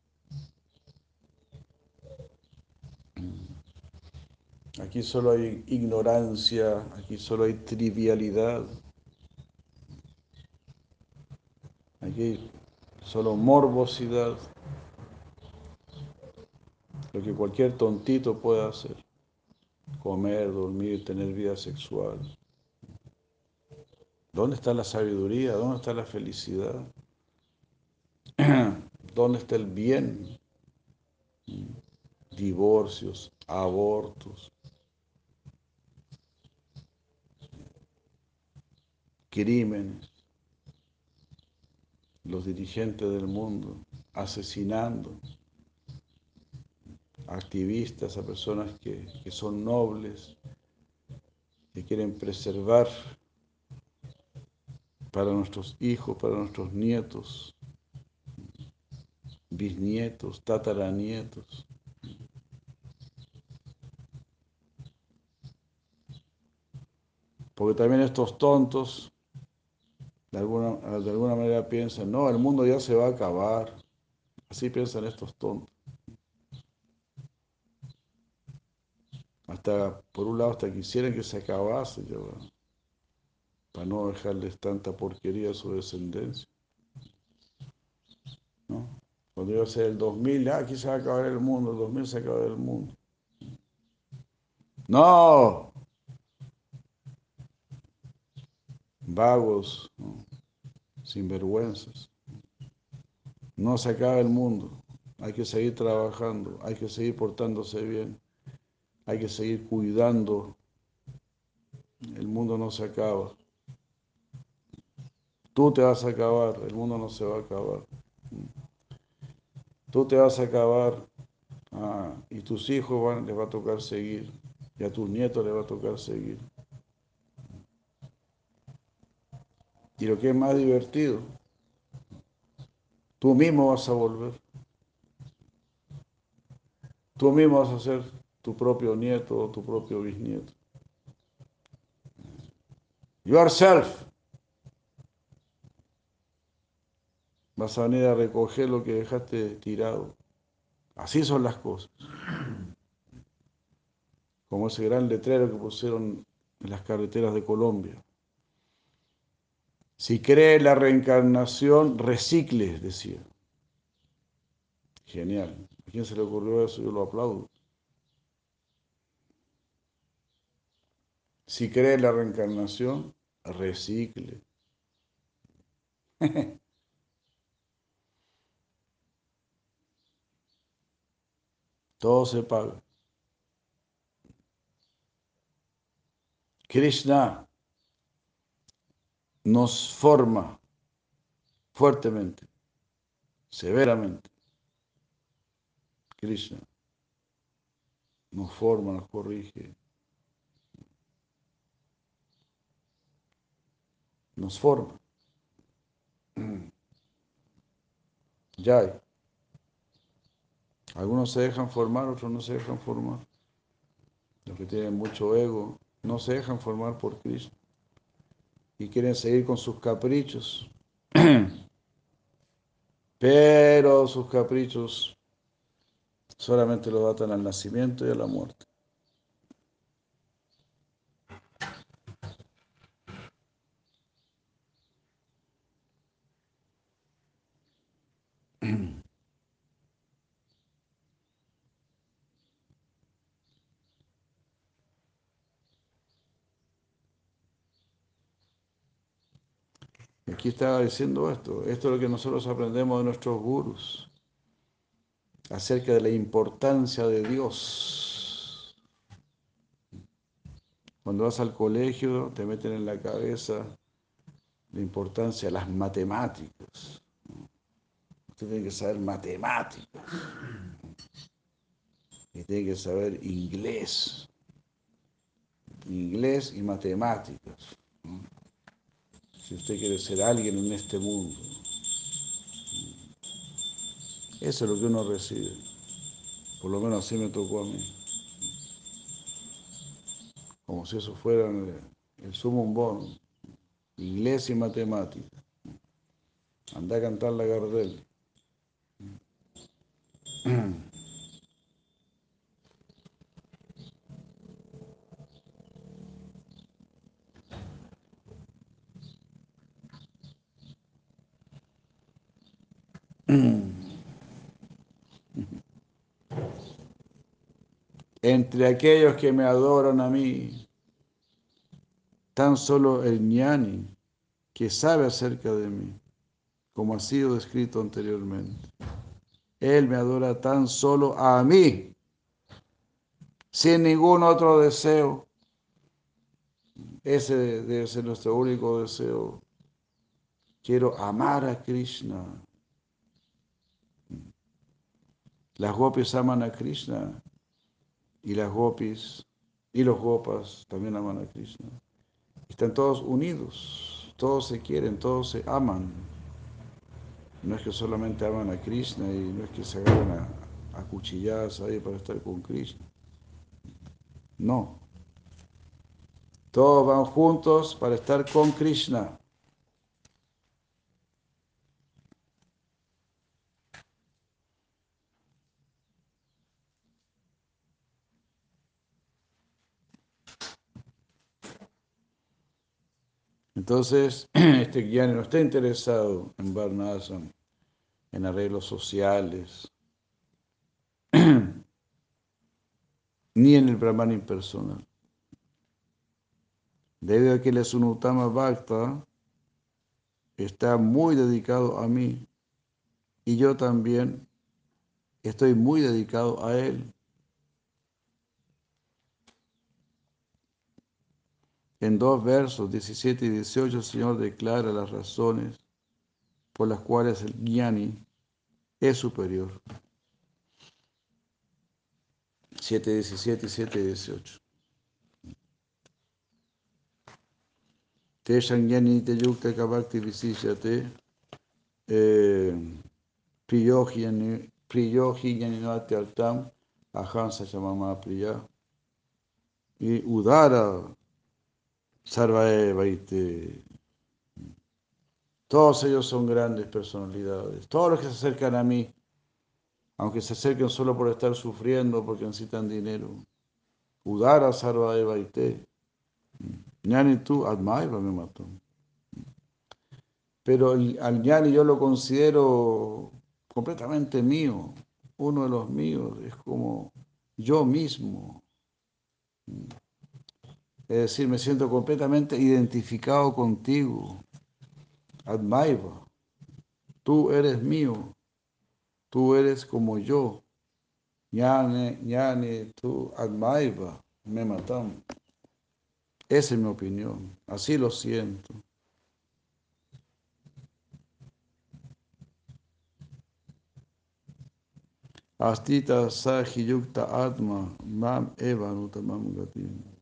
Aquí solo hay ignorancia, aquí solo hay trivialidad. Aquí solo morbosidad. Lo que cualquier tontito puede hacer. Comer, dormir, tener vida sexual. ¿Dónde está la sabiduría? ¿Dónde está la felicidad? *clears throat* ¿Dónde está el bien? Divorcios, abortos, crímenes, los dirigentes del mundo asesinando activistas, a personas que, que son nobles, que quieren preservar para nuestros hijos, para nuestros nietos, bisnietos, tataranietos. Porque también estos tontos de alguna, de alguna manera piensan, no, el mundo ya se va a acabar. Así piensan estos tontos. Hasta, por un lado, hasta quisieran que se acabase, para no dejarles tanta porquería a su descendencia. ¿No? Cuando a ser el 2000, ah, aquí se va a acabar el mundo, el 2000 se acaba el mundo. No, vagos, ¿no? sinvergüenzas. No se acaba el mundo. Hay que seguir trabajando, hay que seguir portándose bien, hay que seguir cuidando. El mundo no se acaba. Tú te vas a acabar, el mundo no se va a acabar. Tú te vas a acabar ah, y tus hijos les va a tocar seguir y a tus nietos les va a tocar seguir. Y lo que es más divertido, tú mismo vas a volver. Tú mismo vas a ser tu propio nieto o tu propio bisnieto. Yourself. Vas a venir a recoger lo que dejaste tirado. Así son las cosas. Como ese gran letrero que pusieron en las carreteras de Colombia. Si cree la reencarnación, recicle, decía. Genial. ¿A quién se le ocurrió eso? Yo lo aplaudo. Si cree la reencarnación, recicle. *laughs* Todo se paga. Krishna nos forma fuertemente, severamente. Krishna nos forma, nos corrige, nos forma. *clears throat* Hay. Algunos se dejan formar, otros no se dejan formar. Los que tienen mucho ego no se dejan formar por Krishna. y quieren seguir con sus caprichos. *clears throat* Pero sus caprichos solamente los atan al nacimiento y a la muerte. Aquí estaba diciendo esto. Esto es lo que nosotros aprendemos de nuestros gurus acerca de la importancia de Dios. Cuando vas al colegio te meten en la cabeza la importancia de las matemáticas. Usted tiene que saber matemáticas. Y tiene que saber inglés. Inglés y matemáticas si usted quiere ser alguien en este mundo. Eso es lo que uno recibe. Por lo menos así me tocó a mí. Como si eso fuera el sumo bon. Inglés y matemática. Anda a cantar la Gardel. *clears throat* Entre aquellos que me adoran a mí, tan solo el ñani que sabe acerca de mí, como ha sido descrito anteriormente. Él me adora tan solo a mí, sin ningún otro deseo. Ese debe ser nuestro único deseo. Quiero amar a Krishna. Las gopis aman a Krishna y las gopis y los gopas también aman a Krishna. Están todos unidos, todos se quieren, todos se aman. No es que solamente aman a Krishna y no es que se agarran a, a cuchilladas ahí para estar con Krishna. No. Todos van juntos para estar con Krishna. Entonces, *clears throat* este guiano no está interesado en Varnasam, en arreglos sociales, *clears throat* ni en el Brahman impersonal. Debido a que el Sunutama Bhakta está muy dedicado a mí y yo también estoy muy dedicado a él. En dos versos, 17 y 18, el Señor declara las razones por las cuales el Jnani es superior. 7, 17 y 7, 18. Te Shangyani te yukta kabakti visishyate priyohi yaninati altam ahansa chamama priya y udara Sarvaeva Todos ellos son grandes personalidades. Todos los que se acercan a mí, aunque se acerquen solo por estar sufriendo, porque necesitan dinero. Udara Sarvaeva Ite. Ñani tú, Admaiva me mató. Pero al Ñani yo lo considero completamente mío. Uno de los míos. Es como yo mismo. Es decir, me siento completamente identificado contigo. Admaiva. Tú eres mío. Tú eres como yo. Ñane, ñane, tú, Admaiva. Me matamos. Esa es mi opinión. Así lo siento. Astita Yukta Atma Mam Eva Nutamam Gatim.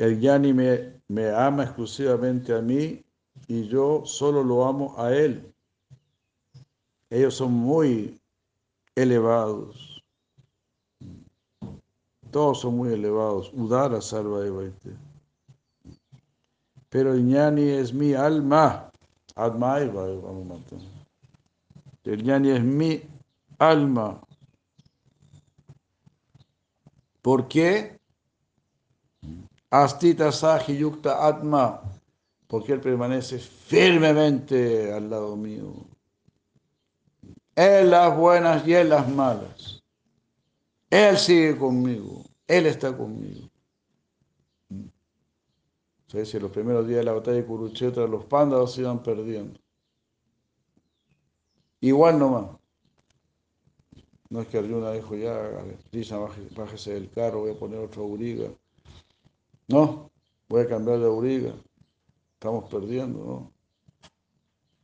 El Yani me, me ama exclusivamente a mí y yo solo lo amo a él. Ellos son muy elevados. Todos son muy elevados. Udara Sarva Evaite. Pero el ñani es mi alma. Atma Eva, vamos a matar. El ñani es mi alma. ¿Por qué? Astita Saji Yukta Atma. Porque él permanece firmemente al lado mío. En las buenas y en las malas. Él sigue conmigo. Él está conmigo. ¿Sabes? En los primeros días de la batalla de Kurukshetra los pándalos se iban perdiendo. Igual nomás. No es que Arjuna dijo ya, Krishna, bájese del carro, voy a poner otro auriga. No, voy a cambiar de auriga. Estamos perdiendo, ¿no?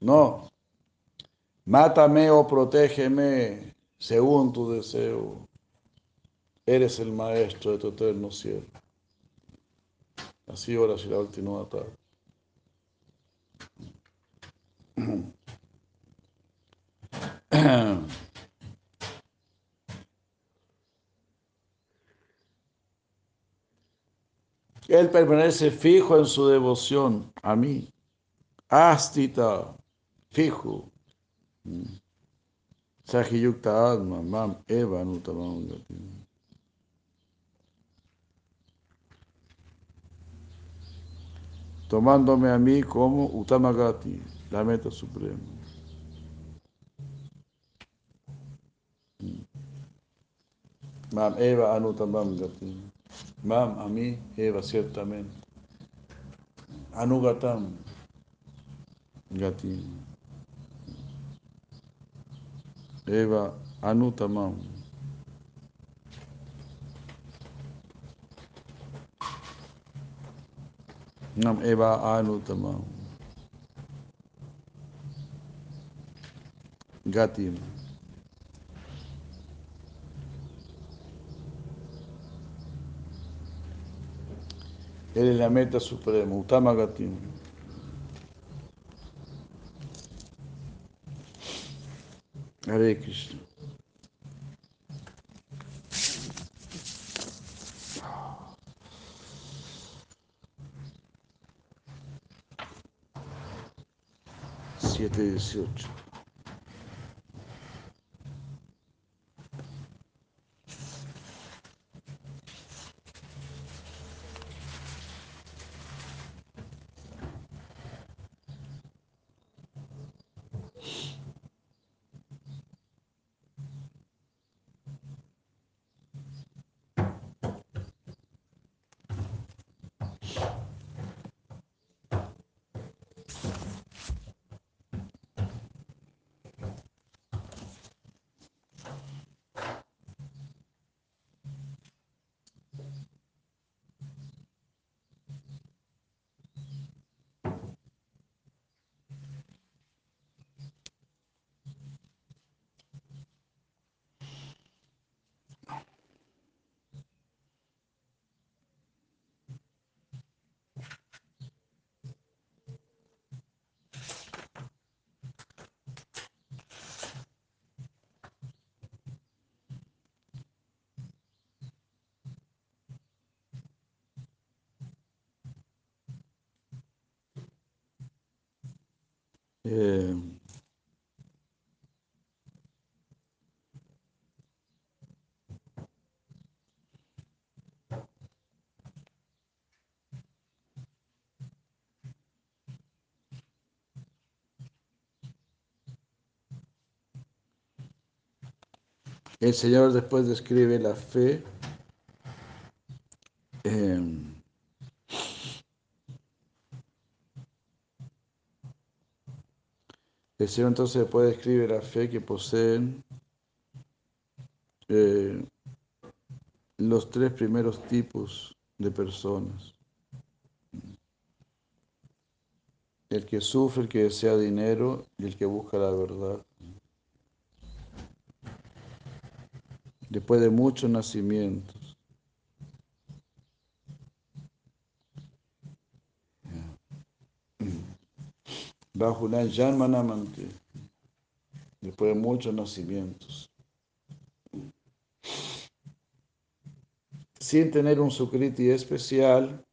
No. Mátame o protégeme según tu deseo. Eres el maestro de tu eterno cielo. Así ahora si la última Él permanece fijo en su devoción a mí. Astita, fijo. Sahiyukta Atma, Mam, Eva, Tomándome a mí como Utamagati, la meta suprema. Mam, Eva, Anutamam. Mam, a mí, Eva, ciertamente. Anugatam, Gati. Eva, Anutamam. Nam Eva, Anutamam. Gatim. Él es la meta suprema, Utama Gatim. Hare Krishna. Siete dieciocho. Eh, el Señor después describe la fe. eh, El Señor entonces puede describir la fe que poseen eh, los tres primeros tipos de personas. El que sufre, el que desea dinero y el que busca la verdad. Después de muchos nacimientos. Janmanamante. después de muchos nacimientos. Sin tener un Sukriti especial,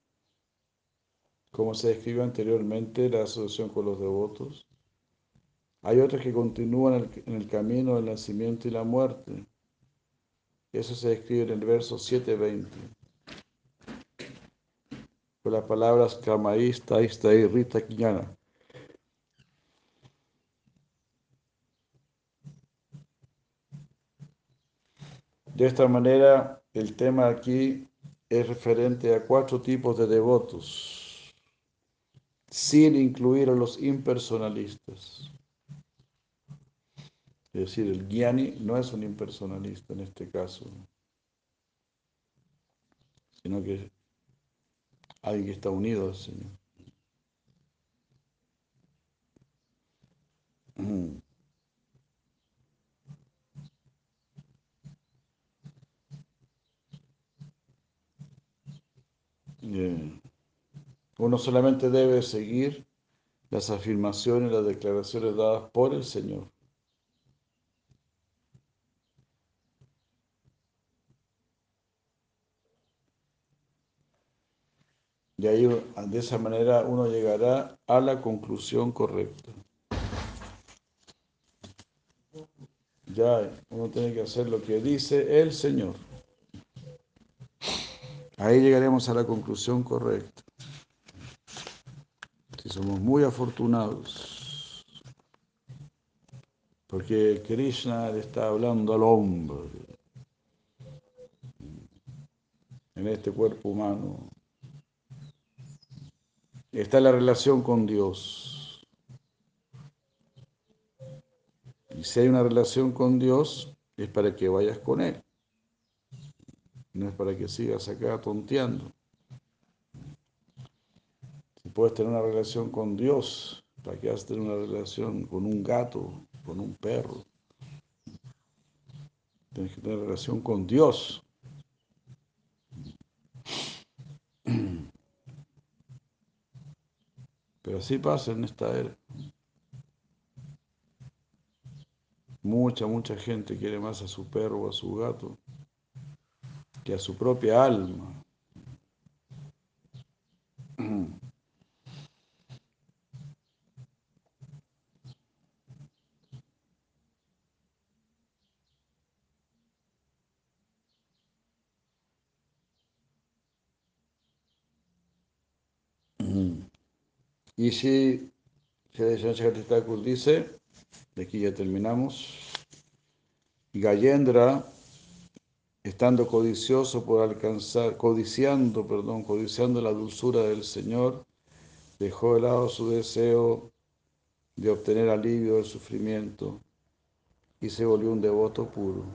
como se describió anteriormente, la asociación con los devotos. Hay otros que continúan en el camino del nacimiento y la muerte. Eso se describe en el verso 7.20. Con las palabras Kamaísta, Ista y Rita Kiñana. De esta manera, el tema aquí es referente a cuatro tipos de devotos, sin incluir a los impersonalistas. Es decir, el Gyani no es un impersonalista en este caso, sino que alguien que está unido al Señor. Mm. Uno solamente debe seguir las afirmaciones las declaraciones dadas por el Señor. Y ahí de esa manera uno llegará a la conclusión correcta. Ya uno tiene que hacer lo que dice el Señor. Ahí llegaremos a la conclusión correcta. Si somos muy afortunados, porque Krishna le está hablando al hombre en este cuerpo humano. Está la relación con Dios. Y si hay una relación con Dios, es para que vayas con Él no es para que sigas acá tonteando. Si puedes tener una relación con Dios, ¿para qué vas a tener una relación con un gato, con un perro? Tienes que tener relación con Dios. Pero así pasa en esta era. Mucha, mucha gente quiere más a su perro o a su gato que a su propia alma. *clears throat* Y si dice, de aquí ya terminamos, Gayendra estando codicioso por alcanzar, codiciando, perdón, codiciando la dulzura del Señor, dejó de lado su deseo de obtener alivio del sufrimiento y se volvió un devoto puro.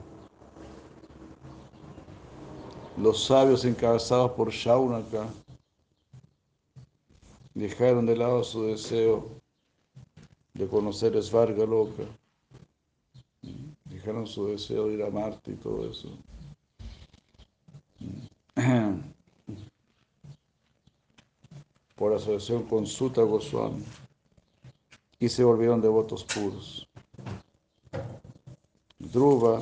Los sabios encabezados por Shaunaka dejaron de lado su deseo de conocer Svarga Loca, dejaron su deseo de ir a Marte y todo eso. por asociación con Sutta Goswami y se volvieron devotos puros. Dhruva,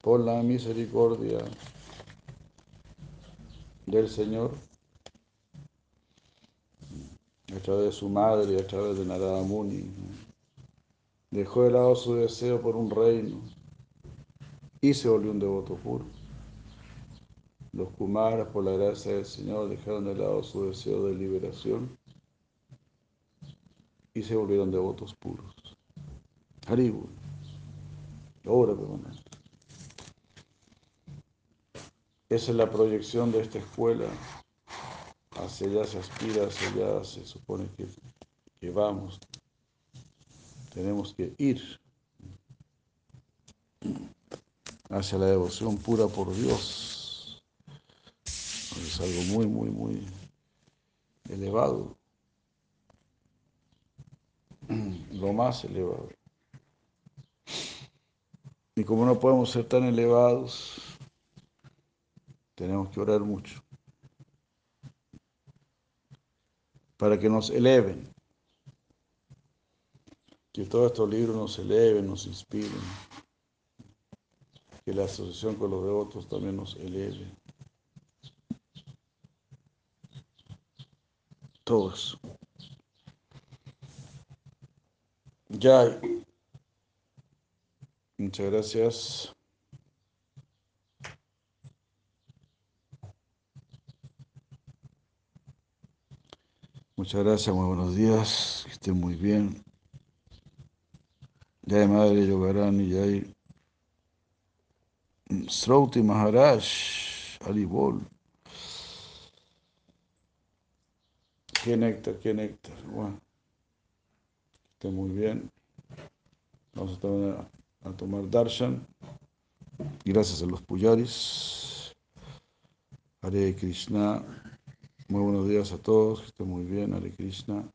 por la misericordia del Señor, a través de su madre y a través de Narada Muni, dejó de lado su deseo por un reino y se volvió un devoto puro. Los Kumaras, por la gracia del Señor, dejaron de lado su deseo de liberación y se volvieron devotos puros. Haribu, obra permanente. Esa es la proyección de esta escuela. Hacia allá se aspira, hacia allá se supone que, que vamos. Tenemos que ir hacia la devoción pura por Dios es algo muy, muy, muy elevado. Lo más elevado. Y como no podemos ser tan elevados, tenemos que orar mucho para que nos eleven. Que todos estos libros nos eleven, nos inspiren. Que la asociación con los devotos también nos eleve. Todos. Ya. Muchas gracias. Muchas gracias, muy buenos días, que estén muy bien. Jai Madre Yogarani, Jai Srauti Maharaj, Haribol. Qué néctar, qué néctar. Bueno, que estén muy bien. Vamos a tomar, a tomar darshan. Gracias a los puyaris. Hare Krishna. Muy buenos días a todos, que estén muy bien, Hare Krishna.